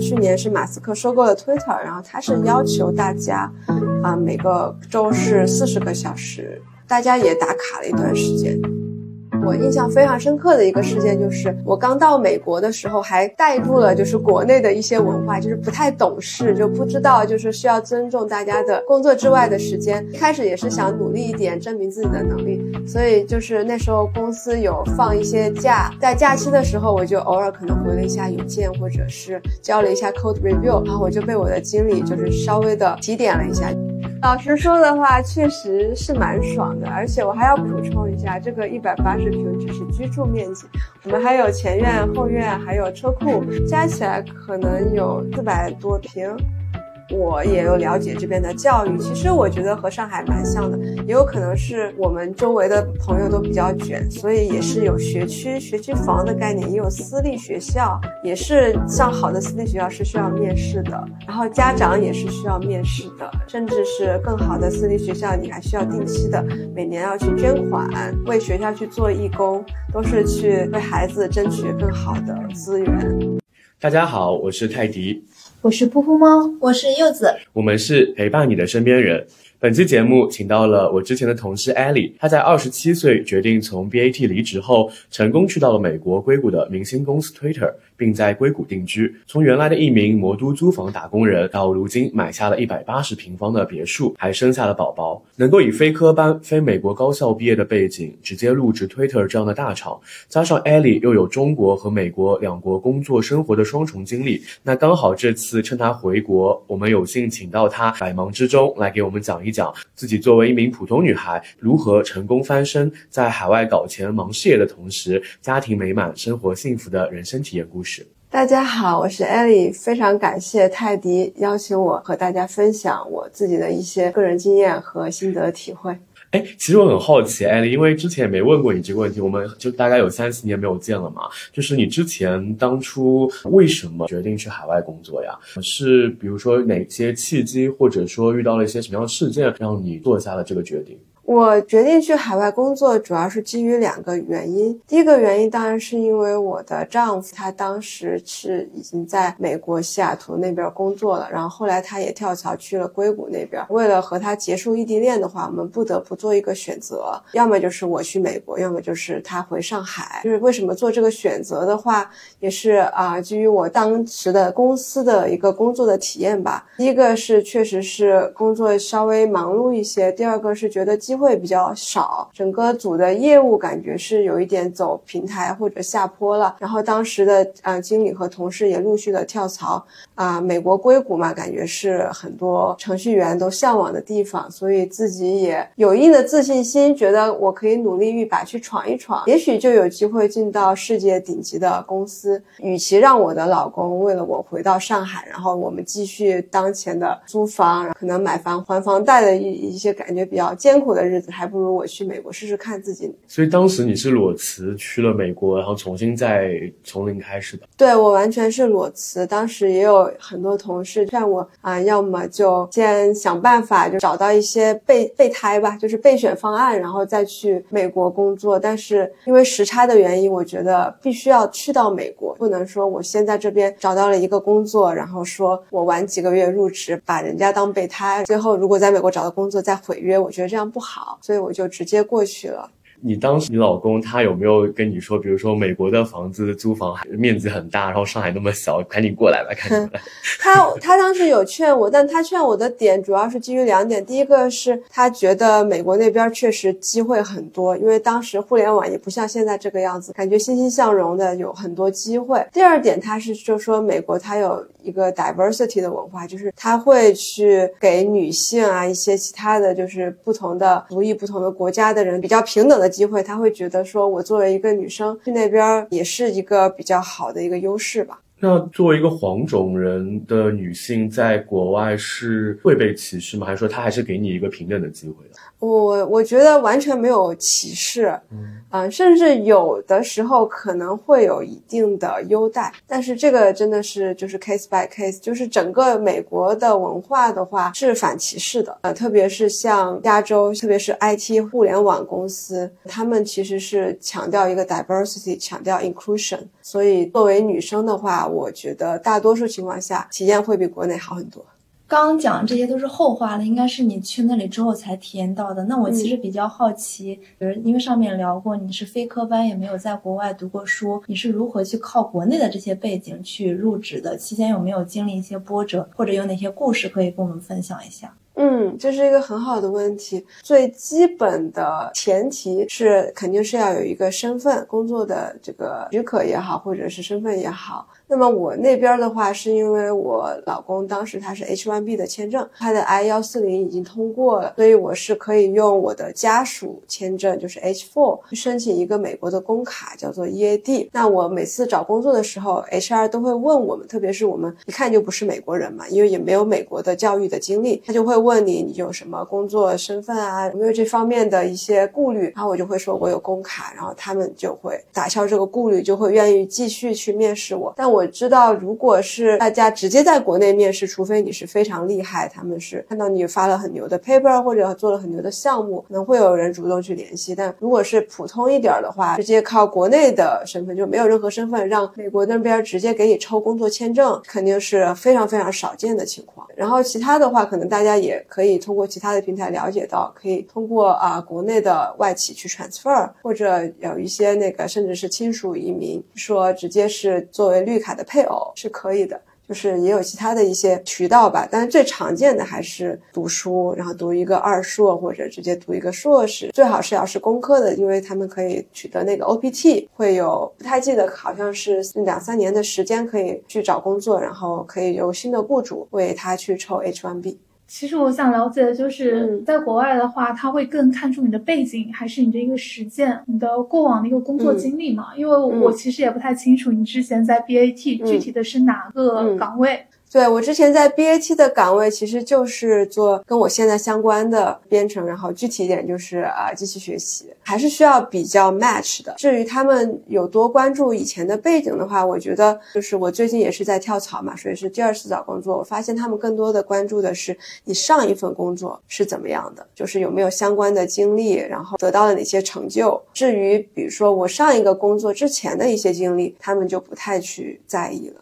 去年是马斯克收购了 Twitter，然后他是要求大家，啊，每个周是四十个小时，大家也打卡了一段时间。我印象非常深刻的一个事件就是，我刚到美国的时候还带入了就是国内的一些文化，就是不太懂事，就不知道就是需要尊重大家的工作之外的时间。一开始也是想努力一点，证明自己的能力，所以就是那时候公司有放一些假，在假期的时候我就偶尔可能回了一下邮件，或者是交了一下 code review，然后我就被我的经理就是稍微的提点了一下。老实说的话，确实是蛮爽的，而且我还要补充一下，这个一百八十平只是居住面积，我们还有前院、后院，还有车库，加起来可能有四百多平。我也有了解这边的教育，其实我觉得和上海蛮像的，也有可能是我们周围的朋友都比较卷，所以也是有学区、学区房的概念，也有私立学校，也是像好的私立学校是需要面试的，然后家长也是需要面试的，甚至是更好的私立学校，你还需要定期的每年要去捐款，为学校去做义工，都是去为孩子争取更好的资源。大家好，我是泰迪。我是噗噗猫，我是柚子，我们是陪伴你的身边人。本期节目请到了我之前的同事艾莉，她在二十七岁决定从 BAT 离职后，成功去到了美国硅谷的明星公司 Twitter。并在硅谷定居，从原来的一名魔都租房打工人，到如今买下了一百八十平方的别墅，还生下了宝宝。能够以非科班、非美国高校毕业的背景，直接入职 Twitter 这样的大厂，加上 Ellie 又有中国和美国两国工作生活的双重经历，那刚好这次趁她回国，我们有幸请到她，百忙之中来给我们讲一讲自己作为一名普通女孩，如何成功翻身，在海外搞钱忙事业的同时，家庭美满、生活幸福的人生体验故事。大家好，我是艾丽，非常感谢泰迪邀请我和大家分享我自己的一些个人经验和心得体会。哎，其实我很好奇，艾丽，因为之前也没问过你这个问题，我们就大概有三四年没有见了嘛。就是你之前当初为什么决定去海外工作呀？是比如说哪些契机，或者说遇到了一些什么样的事件，让你做下了这个决定？我决定去海外工作，主要是基于两个原因。第一个原因当然是因为我的丈夫他当时是已经在美国西雅图那边工作了，然后后来他也跳槽去了硅谷那边。为了和他结束异地恋的话，我们不得不做一个选择，要么就是我去美国，要么就是他回上海。就是为什么做这个选择的话，也是啊，基于我当时的公司的一个工作的体验吧。第一个是确实是工作稍微忙碌一些，第二个是觉得机会比较少，整个组的业务感觉是有一点走平台或者下坡了。然后当时的呃经理和同事也陆续的跳槽啊，美国硅谷嘛，感觉是很多程序员都向往的地方，所以自己也有一定的自信心，觉得我可以努力一把去闯一闯，也许就有机会进到世界顶级的公司。与其让我的老公为了我回到上海，然后我们继续当前的租房，可能买房还房贷的一一些感觉比较艰苦的。日子还不如我去美国试试看自己。所以当时你是裸辞去了美国，然后重新再从零开始的。对我完全是裸辞。当时也有很多同事劝我啊，要么就先想办法就找到一些备备胎吧，就是备选方案，然后再去美国工作。但是因为时差的原因，我觉得必须要去到美国，不能说我先在这边找到了一个工作，然后说我晚几个月入职，把人家当备胎，最后如果在美国找到工作再毁约，我觉得这样不好。好所以我就直接过去了。你当时你老公他有没有跟你说，比如说美国的房子租房面积很大，然后上海那么小，赶紧过来吧，赶紧来。他他当时有劝我，但他劝我的点主要是基于两点。第一个是他觉得美国那边确实机会很多，因为当时互联网也不像现在这个样子，感觉欣欣向荣的有很多机会。第二点，他是就说美国它有一个 diversity 的文化，就是他会去给女性啊一些其他的就是不同的族裔、不同的国家的人比较平等的。机会，他会觉得说，我作为一个女生去那边也是一个比较好的一个优势吧。那作为一个黄种人的女性，在国外是会被歧视吗？还是说他还是给你一个平等的机会的？我我觉得完全没有歧视，嗯，甚至有的时候可能会有一定的优待，但是这个真的是就是 case by case，就是整个美国的文化的话是反歧视的，呃，特别是像加州，特别是 IT 互联网公司，他们其实是强调一个 diversity，强调 inclusion。所以作为女生的话，我觉得大多数情况下体验会比国内好很多。刚刚讲这些都是后话了，应该是你去那里之后才体验到的。那我其实比较好奇，比如因为上面聊过你是非科班，也没有在国外读过书，你是如何去靠国内的这些背景去入职的？期间有没有经历一些波折，或者有哪些故事可以跟我们分享一下？嗯，这是一个很好的问题。最基本的前提是，肯定是要有一个身份，工作的这个许可也好，或者是身份也好。那么我那边的话，是因为我老公当时他是 H1B 的签证，他的 I 幺四零已经通过了，所以我是可以用我的家属签证，就是 H4 申请一个美国的工卡，叫做 EAD。那我每次找工作的时候，HR 都会问我们，特别是我们一看就不是美国人嘛，因为也没有美国的教育的经历，他就会问你你有什么工作身份啊，有没有这方面的一些顾虑，然后我就会说我有工卡，然后他们就会打消这个顾虑，就会愿意继续去面试我。但我我知道，如果是大家直接在国内面试，除非你是非常厉害，他们是看到你发了很牛的 paper 或者做了很牛的项目，可能会有人主动去联系。但如果是普通一点的话，直接靠国内的身份，就没有任何身份，让美国那边直接给你抽工作签证，肯定是非常非常少见的情况。然后其他的话，可能大家也可以通过其他的平台了解到，可以通过啊国内的外企去 transfer，或者有一些那个甚至是亲属移民，说直接是作为绿卡。的配偶是可以的，就是也有其他的一些渠道吧，但是最常见的还是读书，然后读一个二硕或者直接读一个硕士，最好是要是工科的，因为他们可以取得那个 OPT，会有不太记得好像是两三年的时间可以去找工作，然后可以由新的雇主为他去抽 H1B。其实我想了解的就是，在国外的话，他会更看重你的背景，还是你的一个实践，你的过往的一个工作经历嘛？因为我其实也不太清楚你之前在 BAT 具体的是哪个岗位。对我之前在 BAT 的岗位，其实就是做跟我现在相关的编程，然后具体一点就是啊机器学习，还是需要比较 match 的。至于他们有多关注以前的背景的话，我觉得就是我最近也是在跳槽嘛，所以是第二次找工作，我发现他们更多的关注的是你上一份工作是怎么样的，就是有没有相关的经历，然后得到了哪些成就。至于比如说我上一个工作之前的一些经历，他们就不太去在意了。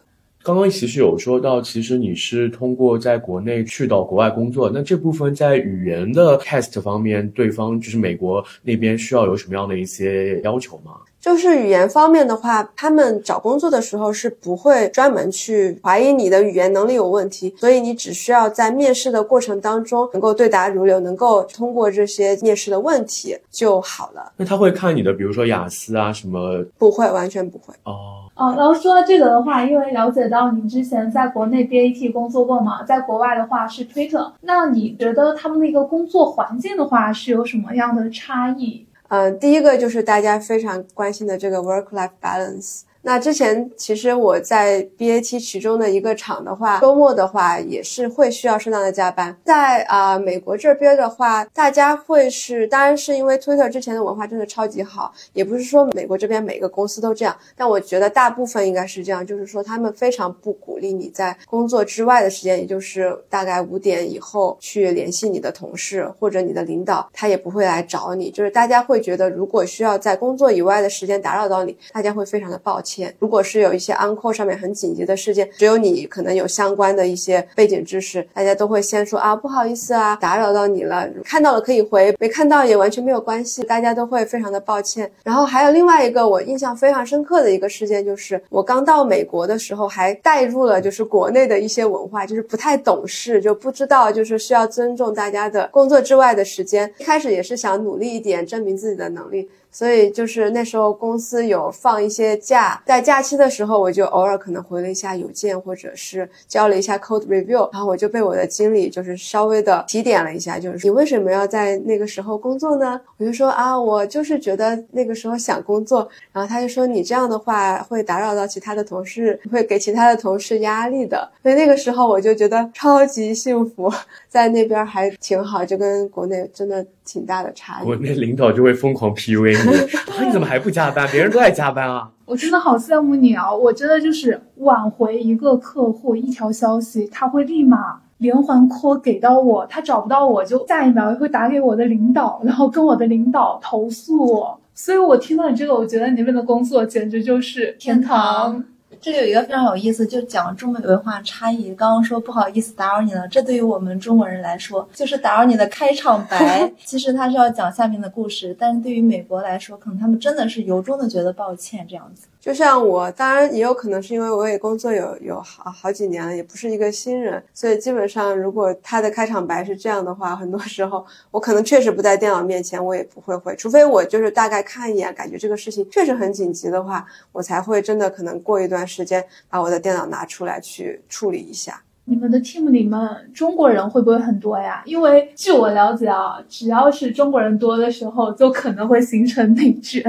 刚刚其实有说到，其实你是通过在国内去到国外工作，那这部分在语言的 test 方面，对方就是美国那边需要有什么样的一些要求吗？就是语言方面的话，他们找工作的时候是不会专门去怀疑你的语言能力有问题，所以你只需要在面试的过程当中能够对答如流，能够通过这些面试的问题就好了。那他会看你的，比如说雅思啊什么？不会，完全不会。哦哦，然后说到这个的话，因为了解到你之前在国内 BAT 工作过嘛，在国外的话是 Twitter，那你觉得他们的一个工作环境的话是有什么样的差异？嗯，第一个就是大家非常关心的这个 work-life balance。那之前其实我在 BAT 其中的一个厂的话，周末的话也是会需要适当的加班。在啊美国这边的话，大家会是，当然是因为 Twitter 之前的文化真的超级好，也不是说美国这边每个公司都这样，但我觉得大部分应该是这样，就是说他们非常不鼓励你在工作之外的时间，也就是大概五点以后去联系你的同事或者你的领导，他也不会来找你。就是大家会觉得，如果需要在工作以外的时间打扰到你，大家会非常的抱歉。如果是有一些 uncle 上面很紧急的事件，只有你可能有相关的一些背景知识，大家都会先说啊，不好意思啊，打扰到你了，看到了可以回，没看到也完全没有关系，大家都会非常的抱歉。然后还有另外一个我印象非常深刻的一个事件，就是我刚到美国的时候，还带入了就是国内的一些文化，就是不太懂事，就不知道就是需要尊重大家的工作之外的时间。一开始也是想努力一点，证明自己的能力。所以就是那时候公司有放一些假，在假期的时候，我就偶尔可能回了一下邮件，或者是交了一下 code review，然后我就被我的经理就是稍微的提点了一下，就是你为什么要在那个时候工作呢？我就说啊，我就是觉得那个时候想工作，然后他就说你这样的话会打扰到其他的同事，会给其他的同事压力的。所以那个时候我就觉得超级幸福，在那边还挺好，就跟国内真的。挺大的差异。国内领导就会疯狂 PUA 你，你怎么还不加班？别人都在加班啊！我真的好羡慕你啊！我真的就是挽回一个客户一条消息，他会立马连环 call 给到我，他找不到我就下一秒会打给我的领导，然后跟我的领导投诉我。所以我听到你这个，我觉得你那边的工作简直就是天堂。这里有一个非常有意思，就讲中美文化差异。刚刚说不好意思打扰你了，这对于我们中国人来说就是打扰你的开场白。其实他是要讲下面的故事，但是对于美国来说，可能他们真的是由衷的觉得抱歉这样子。就像我，当然也有可能是因为我也工作有有好好几年了，也不是一个新人，所以基本上如果他的开场白是这样的话，很多时候我可能确实不在电脑面前，我也不会回，除非我就是大概看一眼，感觉这个事情确实很紧急的话，我才会真的可能过一段时间把我的电脑拿出来去处理一下。你们的 team 里面中国人会不会很多呀？因为据我了解啊，只要是中国人多的时候，就可能会形成内卷。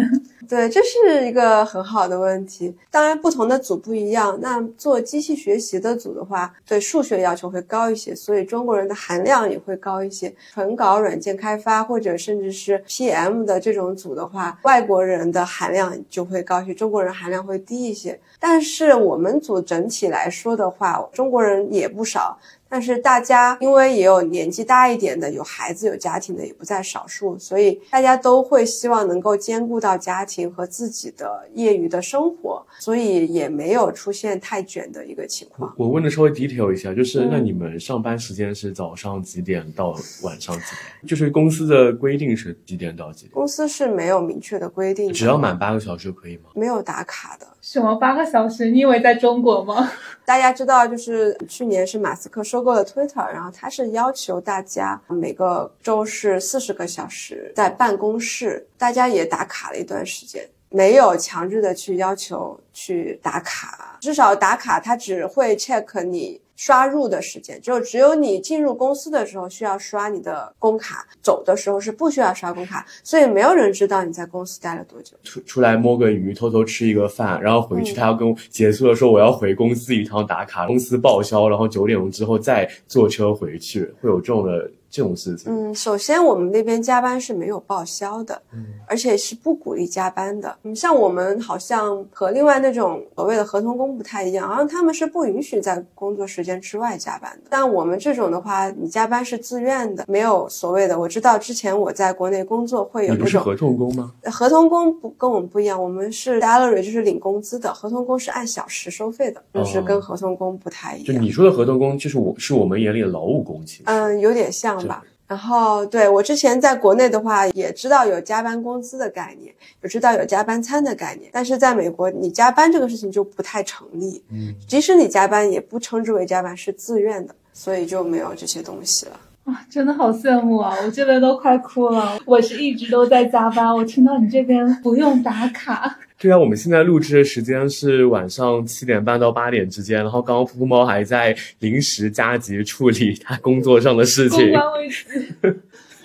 对，这是一个很好的问题。当然，不同的组不一样。那做机器学习的组的话，对数学要求会高一些，所以中国人的含量也会高一些。纯搞软件开发或者甚至是 PM 的这种组的话，外国人的含量就会高一些，中国人含量会低一些。但是我们组整体来说的话，中国人也不少。但是大家因为也有年纪大一点的，有孩子有家庭的也不在少数，所以大家都会希望能够兼顾到家庭和自己的业余的生活，所以也没有出现太卷的一个情况。我问的稍微 detail 一下，就是那你们上班时间是早上几点到晚上几点？就是公司的规定是几点到几点？公司是没有明确的规定，只要满八个小时就可以吗？没有打卡的。什么八个小时？你以为在中国吗？大家知道，就是去年是马斯克收购了 Twitter，然后他是要求大家每个周是四十个小时在办公室，大家也打卡了一段时间，没有强制的去要求去打卡，至少打卡他只会 check 你。刷入的时间，就只有你进入公司的时候需要刷你的工卡，走的时候是不需要刷工卡，所以没有人知道你在公司待了多久。出出来摸个鱼，偷偷吃一个饭，然后回去他要跟结束了说我要回公司一趟打卡，公司报销，然后九点钟之后再坐车回去，会有这种的。这种事情，嗯，首先我们那边加班是没有报销的，嗯，而且是不鼓励加班的。嗯，像我们好像和另外那种所谓的合同工不太一样，好像他们是不允许在工作时间之外加班的。但我们这种的话，你加班是自愿的，没有所谓的。我知道之前我在国内工作会有那种合同工吗？合同工不跟我们不一样，我们是 salary 就是领工资的，合同工是按小时收费的，就是跟合同工不太一样。就你说的合同工，就是我是我们眼里的劳务工，其实嗯，有点像。吧，然后对我之前在国内的话，也知道有加班工资的概念，也知道有加班餐的概念，但是在美国，你加班这个事情就不太成立。嗯，即使你加班，也不称之为加班，是自愿的，所以就没有这些东西了。啊，真的好羡慕啊！我这边都快哭了。我是一直都在加班，我听到你这边不用打卡。对啊，我们现在录制的时间是晚上七点半到八点之间，然后刚刚噗噗猫还在临时加急处理他工作上的事情。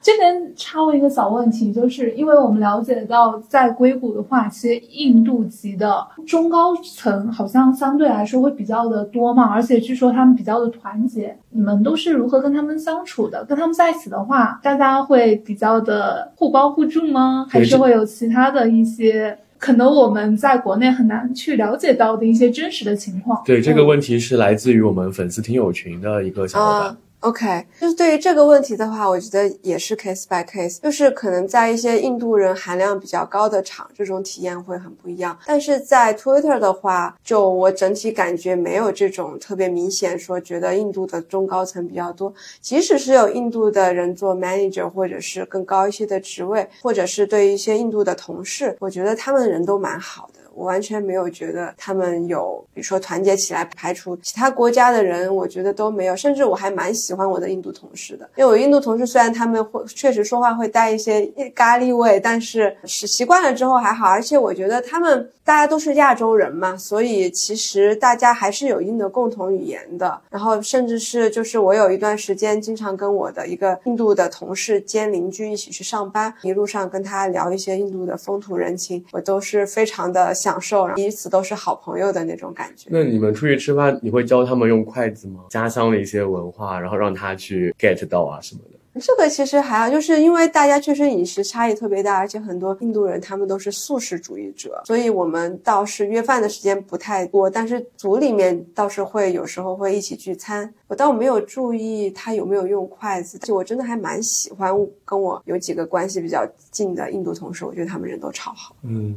这边插问一个小问题，就是因为我们了解到，在硅谷的话，其实印度籍的中高层好像相对来说会比较的多嘛，而且据说他们比较的团结。你们都是如何跟他们相处的？跟他们在一起的话，大家会比较的互帮互助吗？还是会有其他的一些可能我们在国内很难去了解到的一些真实的情况？对，这个问题是来自于我们粉丝听友群的一个小伙伴。OK，就是对于这个问题的话，我觉得也是 case by case，就是可能在一些印度人含量比较高的厂，这种体验会很不一样。但是在 Twitter 的话，就我整体感觉没有这种特别明显说觉得印度的中高层比较多，即使是有印度的人做 manager 或者是更高一些的职位，或者是对一些印度的同事，我觉得他们人都蛮好的。我完全没有觉得他们有，比如说团结起来排除其他国家的人，我觉得都没有。甚至我还蛮喜欢我的印度同事的，因为我印度同事虽然他们会确实说话会带一些咖喱味，但是是习惯了之后还好。而且我觉得他们大家都是亚洲人嘛，所以其实大家还是有一定的共同语言的。然后甚至是就是我有一段时间经常跟我的一个印度的同事兼邻居一起去上班，一路上跟他聊一些印度的风土人情，我都是非常的。享受，彼此都是好朋友的那种感觉。那你们出去吃饭，你会教他们用筷子吗？家乡的一些文化，然后让他去 get 到啊什么的。这个其实还好，就是因为大家确实饮食差异特别大，而且很多印度人他们都是素食主义者，所以我们倒是约饭的时间不太多，但是组里面倒是会有时候会一起聚餐。我倒没有注意他有没有用筷子，就我真的还蛮喜欢跟我有几个关系比较近的印度同事，我觉得他们人都超好。嗯，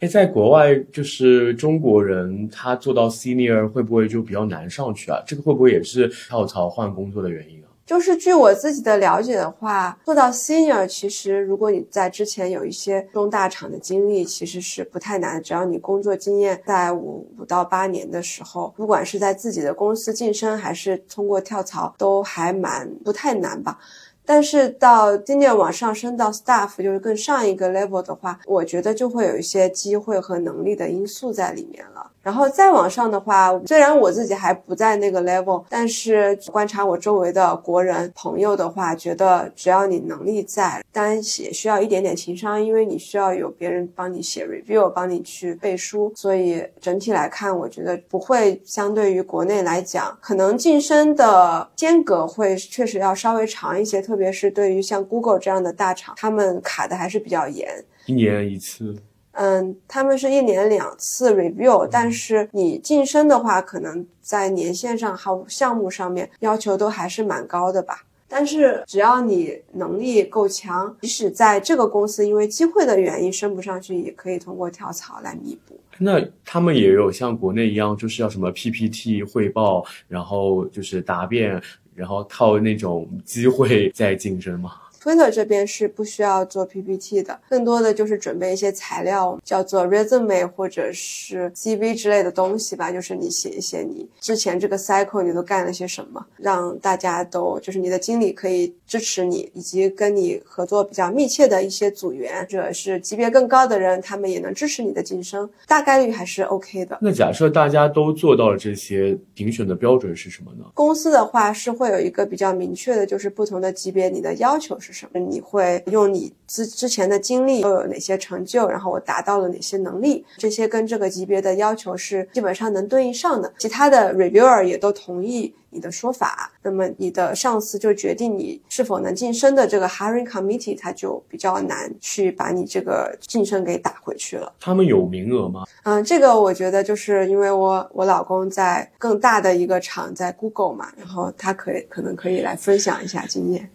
哎，在国外就是中国人他做到 senior 会不会就比较难上去啊？这个会不会也是跳槽换工作的原因？就是据我自己的了解的话，做到 senior，其实如果你在之前有一些中大厂的经历，其实是不太难。只要你工作经验在五五到八年的时候，不管是在自己的公司晋升，还是通过跳槽，都还蛮不太难吧。但是到今年往上升到 staff，就是更上一个 level 的话，我觉得就会有一些机会和能力的因素在里面了。然后再往上的话，虽然我自己还不在那个 level，但是观察我周围的国人朋友的话，觉得只要你能力在，当然也需要一点点情商，因为你需要有别人帮你写 review，帮你去背书。所以整体来看，我觉得不会相对于国内来讲，可能晋升的间隔会确实要稍微长一些，特别是对于像 Google 这样的大厂，他们卡的还是比较严，一年一次。嗯，他们是一年两次 review，但是你晋升的话，可能在年限上和项目上面要求都还是蛮高的吧。但是只要你能力够强，即使在这个公司因为机会的原因升不上去，也可以通过跳槽来弥补。那他们也有像国内一样，就是要什么 PPT 汇报，然后就是答辩，然后靠那种机会再晋升吗？Twitter 这边是不需要做 PPT 的，更多的就是准备一些材料，叫做 resume 或者是 CV 之类的东西吧。就是你写一写你之前这个 cycle 你都干了些什么，让大家都就是你的经理可以支持你，以及跟你合作比较密切的一些组员或者是级别更高的人，他们也能支持你的晋升，大概率还是 OK 的。那假设大家都做到了这些，评选的标准是什么呢？公司的话是会有一个比较明确的，就是不同的级别你的要求是。什么？你会用你之之前的经历都有哪些成就？然后我达到了哪些能力？这些跟这个级别的要求是基本上能对应上的。其他的 reviewer 也都同意你的说法。那么你的上司就决定你是否能晋升的这个 hiring committee，他就比较难去把你这个晋升给打回去了。他们有名额吗？嗯，这个我觉得就是因为我我老公在更大的一个厂在 Google 嘛，然后他可以可能可以来分享一下经验。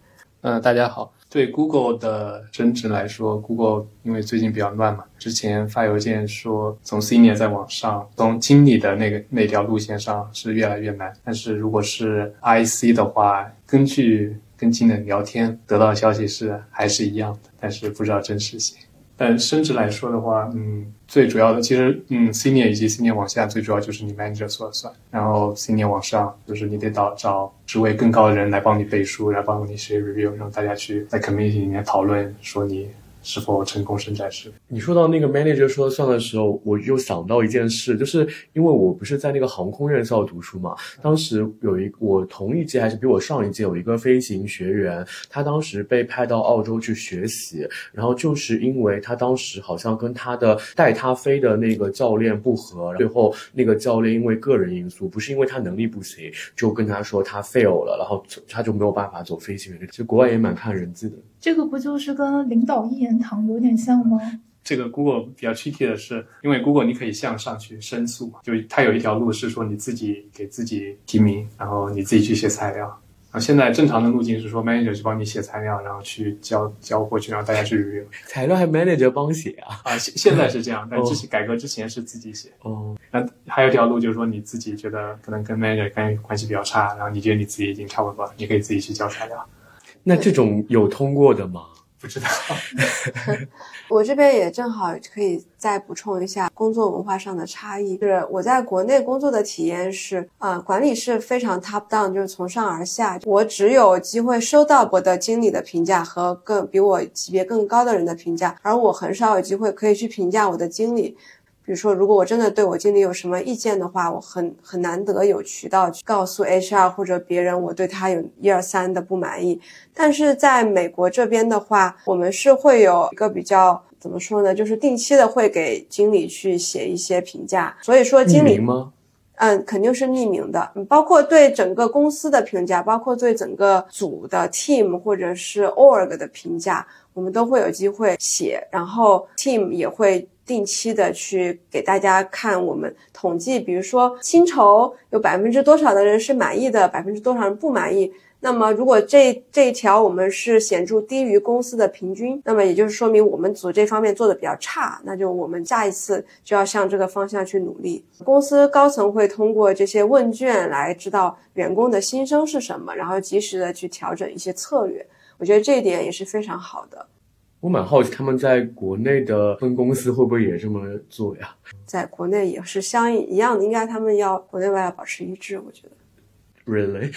嗯，大家好。对 Google 的升职来说，Google 因为最近比较乱嘛，之前发邮件说从 Senior 再往上，从经理的那个那条路线上是越来越难。但是如果是 IC 的话，根据跟经理聊天得到的消息是还是一样的，但是不知道真实性。但升职来说的话，嗯，最主要的其实，嗯，senior 以及 senior 往下，最主要就是你 manager 说了算。然后 senior 往上，就是你得找找职位更高的人来帮你背书，来帮你写 review，让大家去在 committee 里面讨论，说你。是否成功升在世？你说到那个 manager 说了算的时候，我又想到一件事，就是因为我不是在那个航空院校读书嘛，当时有一我同一届还是比我上一届有一个飞行学员，他当时被派到澳洲去学习，然后就是因为他当时好像跟他的带他飞的那个教练不合，最后那个教练因为个人因素，不是因为他能力不行，就跟他说他 fail 了，然后他就没有办法走飞行员。其实国外也蛮看人资的。这个不就是跟领导一言堂有点像吗？这个 Google 比较 tricky 的是，因为 Google 你可以向上去申诉，就它有一条路是说你自己给自己提名，然后你自己去写材料。然后，现在正常的路径是说 manager 去帮你写材料，然后去交交过去，让大家去 review。材料还 manager 帮写啊？啊，现现在是这样，但之前改革之前是自己写。哦，那还有一条路就是说你自己觉得可能跟 manager 关关系比较差，然后你觉得你自己已经差不多了，你可以自己去交材料。那这种有通过的吗？不知道。我这边也正好可以再补充一下工作文化上的差异。就是我在国内工作的体验是，啊，管理是非常 top down，就是从上而下。我只有机会收到我的经理的评价和更比我级别更高的人的评价，而我很少有机会可以去评价我的经理。比如说，如果我真的对我经理有什么意见的话，我很很难得有渠道去告诉 HR 或者别人我对他有一二三的不满意。但是在美国这边的话，我们是会有一个比较怎么说呢，就是定期的会给经理去写一些评价。所以说，经理吗？嗯，肯定是匿名的，包括对整个公司的评价，包括对整个组的 team 或者是 org 的评价，我们都会有机会写，然后 team 也会定期的去给大家看我们统计，比如说薪酬有百分之多少的人是满意的，百分之多少人不满意。那么，如果这这一条我们是显著低于公司的平均，那么也就是说明我们组这方面做的比较差，那就我们下一次就要向这个方向去努力。公司高层会通过这些问卷来知道员工的心声是什么，然后及时的去调整一些策略。我觉得这一点也是非常好的。我蛮好奇，他们在国内的分公司会不会也这么做呀？在国内也是相应一样的，应该他们要国内外要保持一致，我觉得。Really？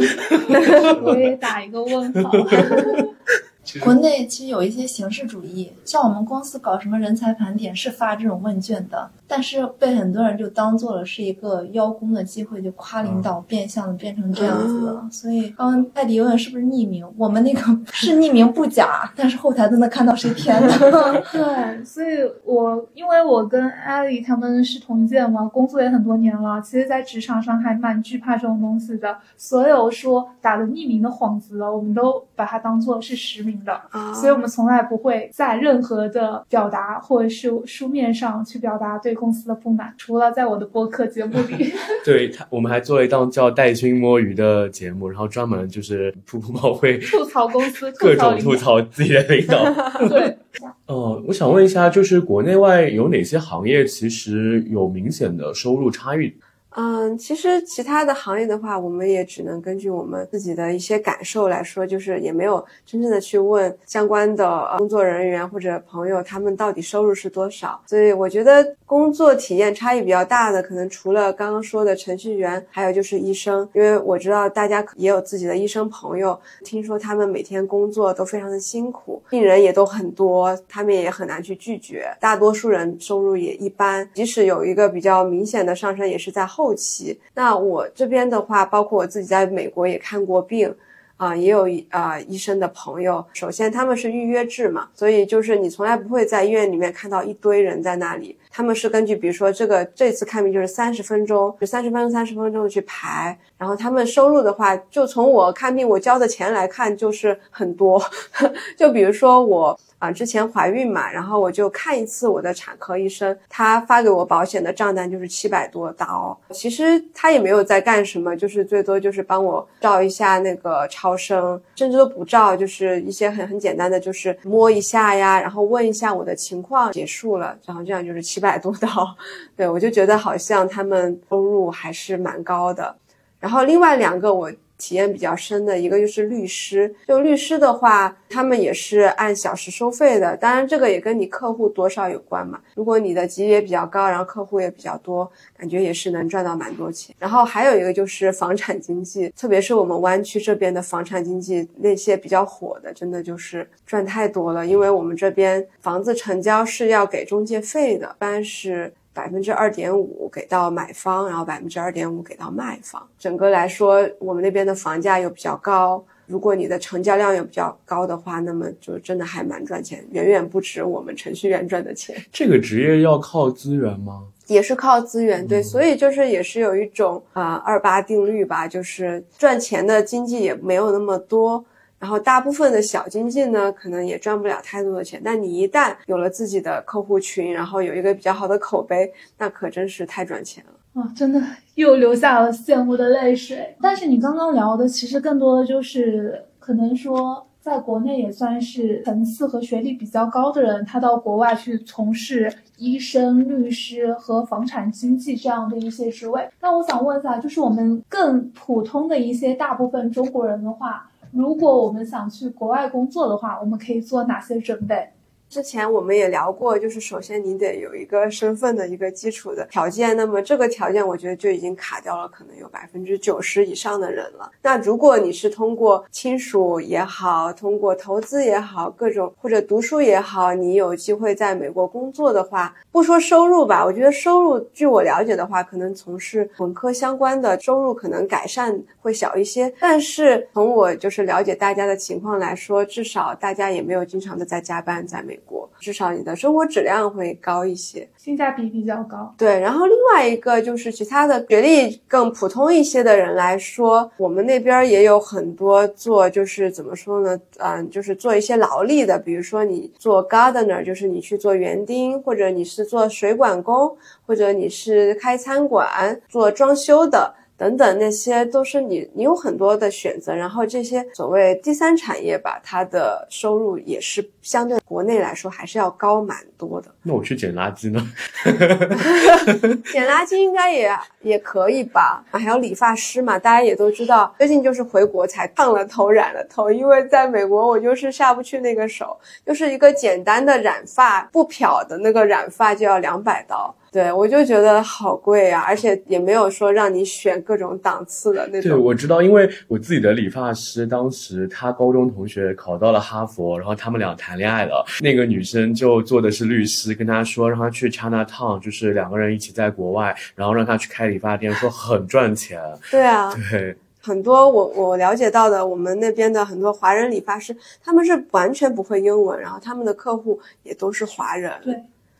我也打一个问号。国内其实有一些形式主义，像我们公司搞什么人才盘点是发这种问卷的，但是被很多人就当做了是一个邀功的机会，就夸领导，变相的变成这样子了。所以刚刚艾迪问是不是匿名，我们那个是匿名不假，但是后台都能看到谁填的。对，所以我因为我跟艾丽他们是同一届嘛，工作也很多年了，其实，在职场上还蛮惧怕这种东西的。所有说打的匿名的幌子，我们都把它当做是实名。的，所以我们从来不会在任何的表达或者是书面上去表达对公司的不满，除了在我的播客节目里。对他，我们还做了一档叫“带薪摸鱼”的节目，然后专门就是噗噗猫会吐槽公司，各种吐槽自己的领导。对，呃，我想问一下，就是国内外有哪些行业其实有明显的收入差异？嗯，其实其他的行业的话，我们也只能根据我们自己的一些感受来说，就是也没有真正的去问相关的工作人员或者朋友他们到底收入是多少。所以我觉得工作体验差异比较大的，可能除了刚刚说的程序员，还有就是医生，因为我知道大家也有自己的医生朋友，听说他们每天工作都非常的辛苦，病人也都很多，他们也很难去拒绝。大多数人收入也一般，即使有一个比较明显的上升，也是在后。后期，那我这边的话，包括我自己在美国也看过病，啊，也有啊医生的朋友。首先他们是预约制嘛，所以就是你从来不会在医院里面看到一堆人在那里。他们是根据比如说这个这次看病就是三十分钟，就三十分钟三十分钟的去排。然后他们收入的话，就从我看病我交的钱来看，就是很多。就比如说我。啊，之前怀孕嘛，然后我就看一次我的产科医生，他发给我保险的账单就是七百多刀。其实他也没有在干什么，就是最多就是帮我照一下那个超声，甚至都不照，就是一些很很简单的，就是摸一下呀，然后问一下我的情况，结束了。然后这样就是七百百多刀。对我就觉得好像他们收入还是蛮高的。然后另外两个我。体验比较深的一个就是律师，就律师的话，他们也是按小时收费的。当然，这个也跟你客户多少有关嘛。如果你的级别比较高，然后客户也比较多，感觉也是能赚到蛮多钱。然后还有一个就是房产经纪，特别是我们湾区这边的房产经纪，那些比较火的，真的就是赚太多了。因为我们这边房子成交是要给中介费的，一般是。百分之二点五给到买方，然后百分之二点五给到卖方。整个来说，我们那边的房价又比较高，如果你的成交量又比较高的话，那么就真的还蛮赚钱，远远不止我们程序员赚的钱。这个职业要靠资源吗？也是靠资源，对，所以就是也是有一种啊二八定律吧，就是赚钱的经济也没有那么多。然后大部分的小经济呢，可能也赚不了太多的钱。但你一旦有了自己的客户群，然后有一个比较好的口碑，那可真是太赚钱了啊！真的 又流下了羡慕的泪水。但是你刚刚聊的，其实更多的就是可能说，在国内也算是层次和学历比较高的人，他到国外去从事医生、律师和房产经纪这样的一些职位。那我想问一下，就是我们更普通的一些大部分中国人的话。如果我们想去国外工作的话，我们可以做哪些准备？之前我们也聊过，就是首先你得有一个身份的一个基础的条件，那么这个条件我觉得就已经卡掉了，可能有百分之九十以上的人了。那如果你是通过亲属也好，通过投资也好，各种或者读书也好，你有机会在美国工作的话，不说收入吧，我觉得收入，据我了解的话，可能从事文科相关的收入可能改善会小一些。但是从我就是了解大家的情况来说，至少大家也没有经常的在加班，在美。美国，至少你的生活质量会高一些，性价比比较高。对，然后另外一个就是其他的学历更普通一些的人来说，我们那边也有很多做就是怎么说呢？嗯，就是做一些劳力的，比如说你做 gardener，就是你去做园丁，或者你是做水管工，或者你是开餐馆做装修的。等等，那些都是你，你有很多的选择。然后这些所谓第三产业吧，它的收入也是相对国内来说还是要高蛮多的。那我去捡垃圾呢？捡垃圾应该也也可以吧。还有理发师嘛，大家也都知道，最近就是回国才烫了头、染了头，因为在美国我就是下不去那个手，就是一个简单的染发不漂的那个染发就要两百刀。对，我就觉得好贵啊，而且也没有说让你选各种档次的那种。对，我知道，因为我自己的理发师当时他高中同学考到了哈佛，然后他们俩谈恋爱了。那个女生就做的是律师，跟他说让他去 China Town，就是两个人一起在国外，然后让他去开理发店，说很赚钱。对啊，对，很多我我了解到的，我们那边的很多华人理发师，他们是完全不会英文，然后他们的客户也都是华人。对。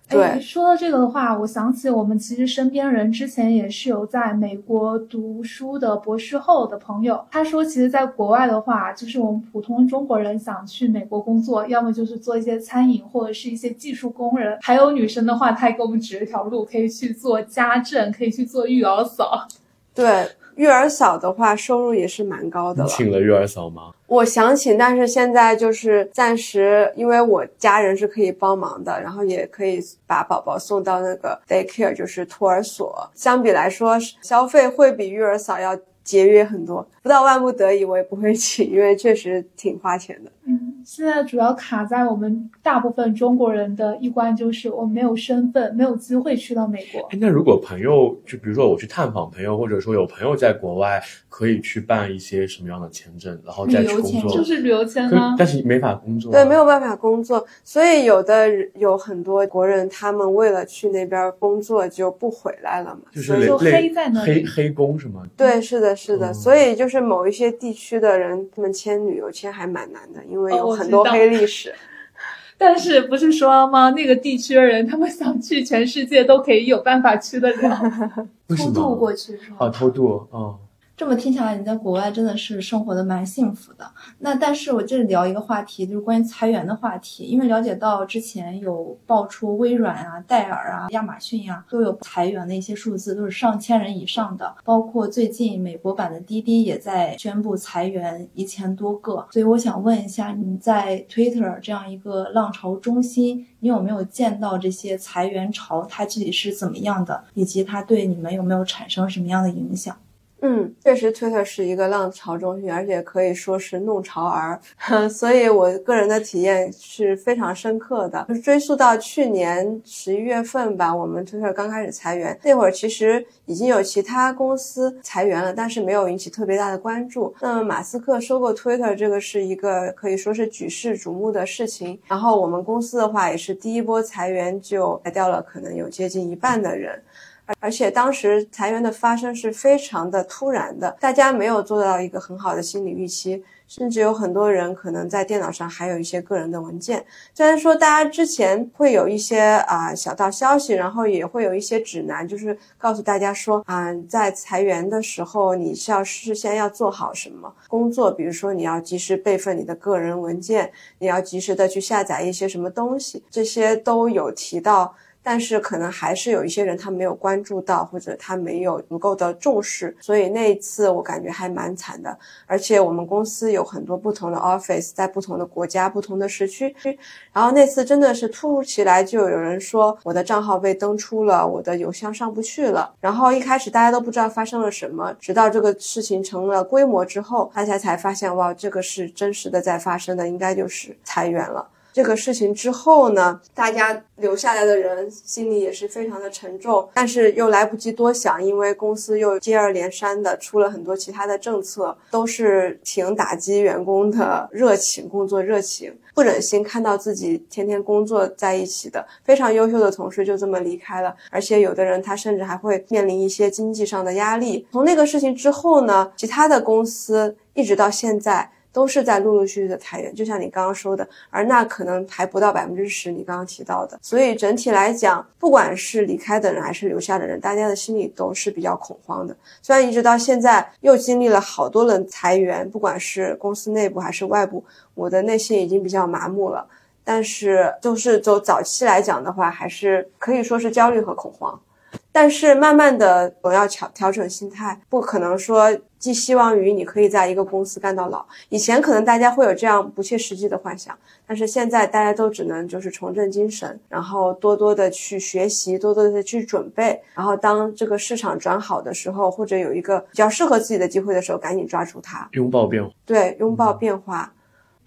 对，说到这个的话，我想起我们其实身边人之前也是有在美国读书的博士后的朋友，他说，其实，在国外的话，就是我们普通中国人想去美国工作，要么就是做一些餐饮或者是一些技术工人，还有女生的话，他也给我们指了一条路，可以去做家政，可以去做育儿嫂。对。育儿嫂的话，收入也是蛮高的了。请了育儿嫂吗？我想请，但是现在就是暂时，因为我家人是可以帮忙的，然后也可以把宝宝送到那个 daycare，就是托儿所。相比来说，消费会比育儿嫂要节约很多。不到万不得已，我也不会请，因为确实挺花钱的。嗯，现在主要卡在我们大部分中国人的一关，就是我们没有身份，没有机会去到美国。哎，那如果朋友，就比如说我去探访朋友，或者说有朋友在国外，可以去办一些什么样的签证，然后再去工作？就是旅游签吗？但是没法工作。对，没有办法工作，所以有的有很多国人，他们为了去那边工作就不回来了嘛。就是黑在那黑黑工是吗？对，是的，是的。所以就是某一些地区的人，他们签旅游签还蛮难的，因为有很多黑历史。但是不是说吗？那个地区的人，他们想去全世界都可以有办法去得了。偷渡过去是吗？啊，偷渡啊。这么听下来，你在国外真的是生活的蛮幸福的。那但是我这里聊一个话题，就是关于裁员的话题。因为了解到之前有爆出微软啊、戴尔啊、亚马逊呀都有裁员的一些数字，都是上千人以上的。包括最近美国版的滴滴也在宣布裁员一千多个。所以我想问一下，你在 Twitter 这样一个浪潮中心，你有没有见到这些裁员潮？它具体是怎么样的？以及它对你们有没有产生什么样的影响？嗯，确实，Twitter 是一个浪潮中心，而且可以说是弄潮儿，所以我个人的体验是非常深刻的。就是追溯到去年十一月份吧，我们 Twitter 刚开始裁员，那会儿其实已经有其他公司裁员了，但是没有引起特别大的关注。那么马斯克收购 Twitter 这个是一个可以说是举世瞩目的事情。然后我们公司的话，也是第一波裁员就裁掉了，可能有接近一半的人。而且当时裁员的发生是非常的突然的，大家没有做到一个很好的心理预期，甚至有很多人可能在电脑上还有一些个人的文件。虽然说大家之前会有一些啊小道消息，然后也会有一些指南，就是告诉大家说啊，在裁员的时候你是要事先要做好什么工作，比如说你要及时备份你的个人文件，你要及时的去下载一些什么东西，这些都有提到。但是可能还是有一些人他没有关注到，或者他没有足够的重视，所以那一次我感觉还蛮惨的。而且我们公司有很多不同的 office，在不同的国家、不同的时区。然后那次真的是突如其来，就有人说我的账号被登出了，我的邮箱上不去了。然后一开始大家都不知道发生了什么，直到这个事情成了规模之后，大家才发现哇，这个是真实的在发生的，应该就是裁员了。这个事情之后呢，大家留下来的人心里也是非常的沉重，但是又来不及多想，因为公司又接二连三的出了很多其他的政策，都是挺打击员工的热情、工作热情，不忍心看到自己天天工作在一起的非常优秀的同事就这么离开了，而且有的人他甚至还会面临一些经济上的压力。从那个事情之后呢，其他的公司一直到现在。都是在陆陆续续的裁员，就像你刚刚说的，而那可能还不到百分之十，你刚刚提到的。所以整体来讲，不管是离开的人还是留下的人，大家的心里都是比较恐慌的。虽然一直到现在又经历了好多轮裁员，不管是公司内部还是外部，我的内心已经比较麻木了。但是，就是走早期来讲的话，还是可以说是焦虑和恐慌。但是慢慢的，我要调调整心态，不可能说寄希望于你可以在一个公司干到老。以前可能大家会有这样不切实际的幻想，但是现在大家都只能就是重振精神，然后多多的去学习，多多的去准备，然后当这个市场转好的时候，或者有一个比较适合自己的机会的时候，赶紧抓住它，拥抱变化。对，拥抱变化。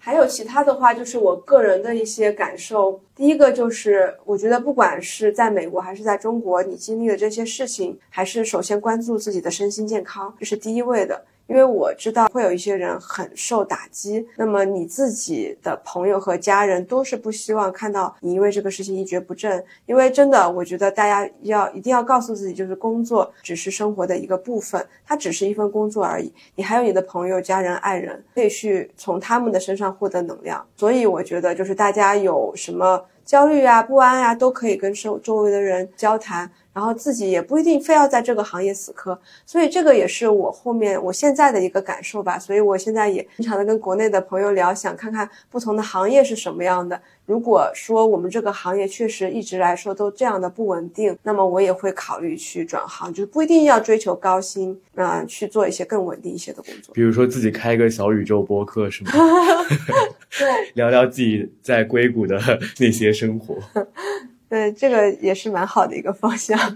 还有其他的话，就是我个人的一些感受。第一个就是，我觉得不管是在美国还是在中国，你经历的这些事情，还是首先关注自己的身心健康，这是第一位的。因为我知道会有一些人很受打击，那么你自己的朋友和家人都是不希望看到你因为这个事情一蹶不振。因为真的，我觉得大家要一定要告诉自己，就是工作只是生活的一个部分，它只是一份工作而已。你还有你的朋友、家人、爱人，可以去从他们的身上获得能量。所以我觉得，就是大家有什么焦虑啊、不安啊，都可以跟周周围的人交谈。然后自己也不一定非要在这个行业死磕，所以这个也是我后面我现在的一个感受吧。所以我现在也经常的跟国内的朋友聊，想看看不同的行业是什么样的。如果说我们这个行业确实一直来说都这样的不稳定，那么我也会考虑去转行，就不一定要追求高薪，啊，去做一些更稳定一些的工作。比如说自己开一个小宇宙播客是吗？对，聊聊自己在硅谷的那些生活。对，这个也是蛮好的一个方向。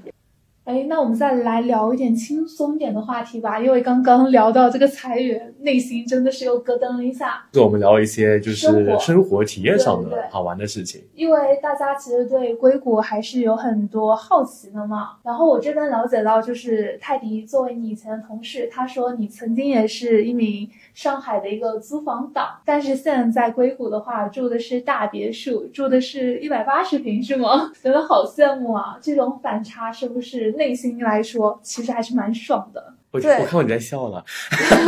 哎，那我们再来聊一点轻松点的话题吧，因为刚刚聊到这个裁员，内心真的是又咯噔了一下。就我们聊一些就是生活体验上的好玩的事情。因为大家其实对硅谷还是有很多好奇的嘛。然后我这边了解到，就是泰迪作为你以前的同事，他说你曾经也是一名。上海的一个租房党，但是现在硅谷的话，住的是大别墅，住的是一百八十平，是吗？觉得好羡慕啊！这种反差是不是内心来说，其实还是蛮爽的？我我看到你在笑了。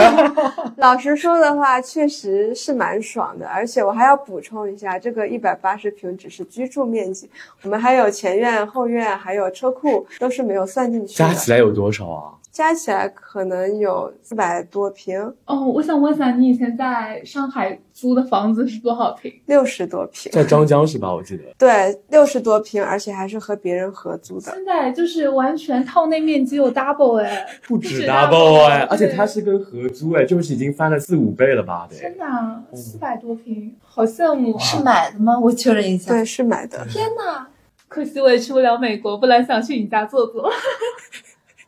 老实说的话，确实是蛮爽的，而且我还要补充一下，这个一百八十平只是居住面积，我们还有前院、后院，还有车库，都是没有算进去。加起来有多少啊？加起来可能有四百多平哦。我想问一下，你以前在上海租的房子是多少平？六十多平，在张江是吧？我记得。对，六十多平，而且还是和别人合租的。现在就是完全套内面积有 double 哎，不止 double 哎，而且它是跟合租哎，就是已经翻了四五倍了吧？对。真的，四百多平，好羡慕。是买的吗？我确认一下。对，是买的。天哪，可惜我也去不了美国，不然想去你家坐坐。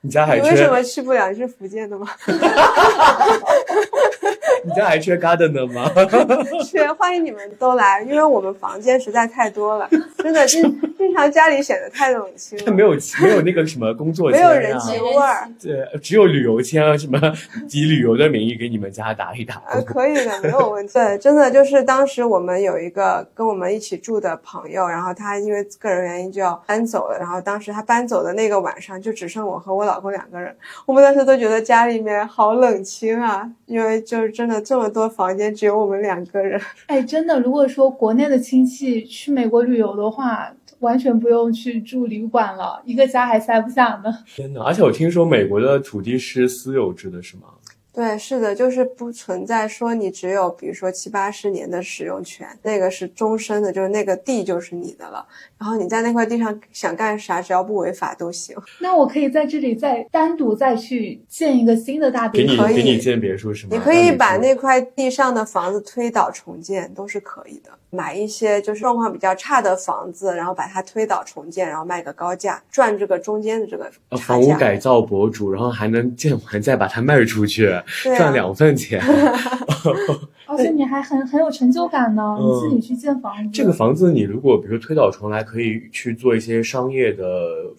你家海你？为什么去不了？你是福建的吗？你家还缺 garden 吗？缺，欢迎你们都来，因为我们房间实在太多了，真的经经常家里显得太冷清了。没有没有那个什么工作签，没有人情味儿。对，只有旅游签啊，什么以旅游的名义给你们家打一打。啊，可以的，没有问题。对，真的就是当时我们有一个跟我们一起住的朋友，然后他因为个人原因就要搬走了，然后当时他搬走的那个晚上，就只剩我和我老公两个人。我们当时都觉得家里面好冷清啊，因为就是真的这么多房间，只有我们两个人。哎，真的，如果说国内的亲戚去美国旅游的话，完全不用去住旅馆了，一个家还塞不下呢。天呐，而且我听说美国的土地是私有制的，是吗？对，是的，就是不存在说你只有比如说七八十年的使用权，那个是终身的，就是那个地就是你的了。然后你在那块地上想干啥，只要不违法都行。那我可以在这里再单独再去建一个新的大别墅，给你给你建别墅是吗？你可以把那块地上的房子推倒重建，都是可以的。买一些就是状况比较差的房子，然后把它推倒重建，然后卖个高价，赚这个中间的这个房屋改造博主，然后还能建完再把它卖出去，赚两份钱。而且你还很很有成就感呢，你自己去建房子。这个房子你如果比如说推倒重来，可以去做一些商业的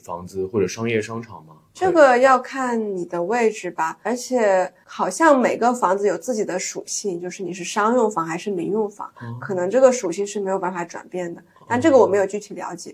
房子或者商业商场吗？这个要看你的位置吧，而且好像每个房子有自己的属性，就是你是商用房还是民用房，可能这个属性是没有办法转变的。但这个我没有具体了解。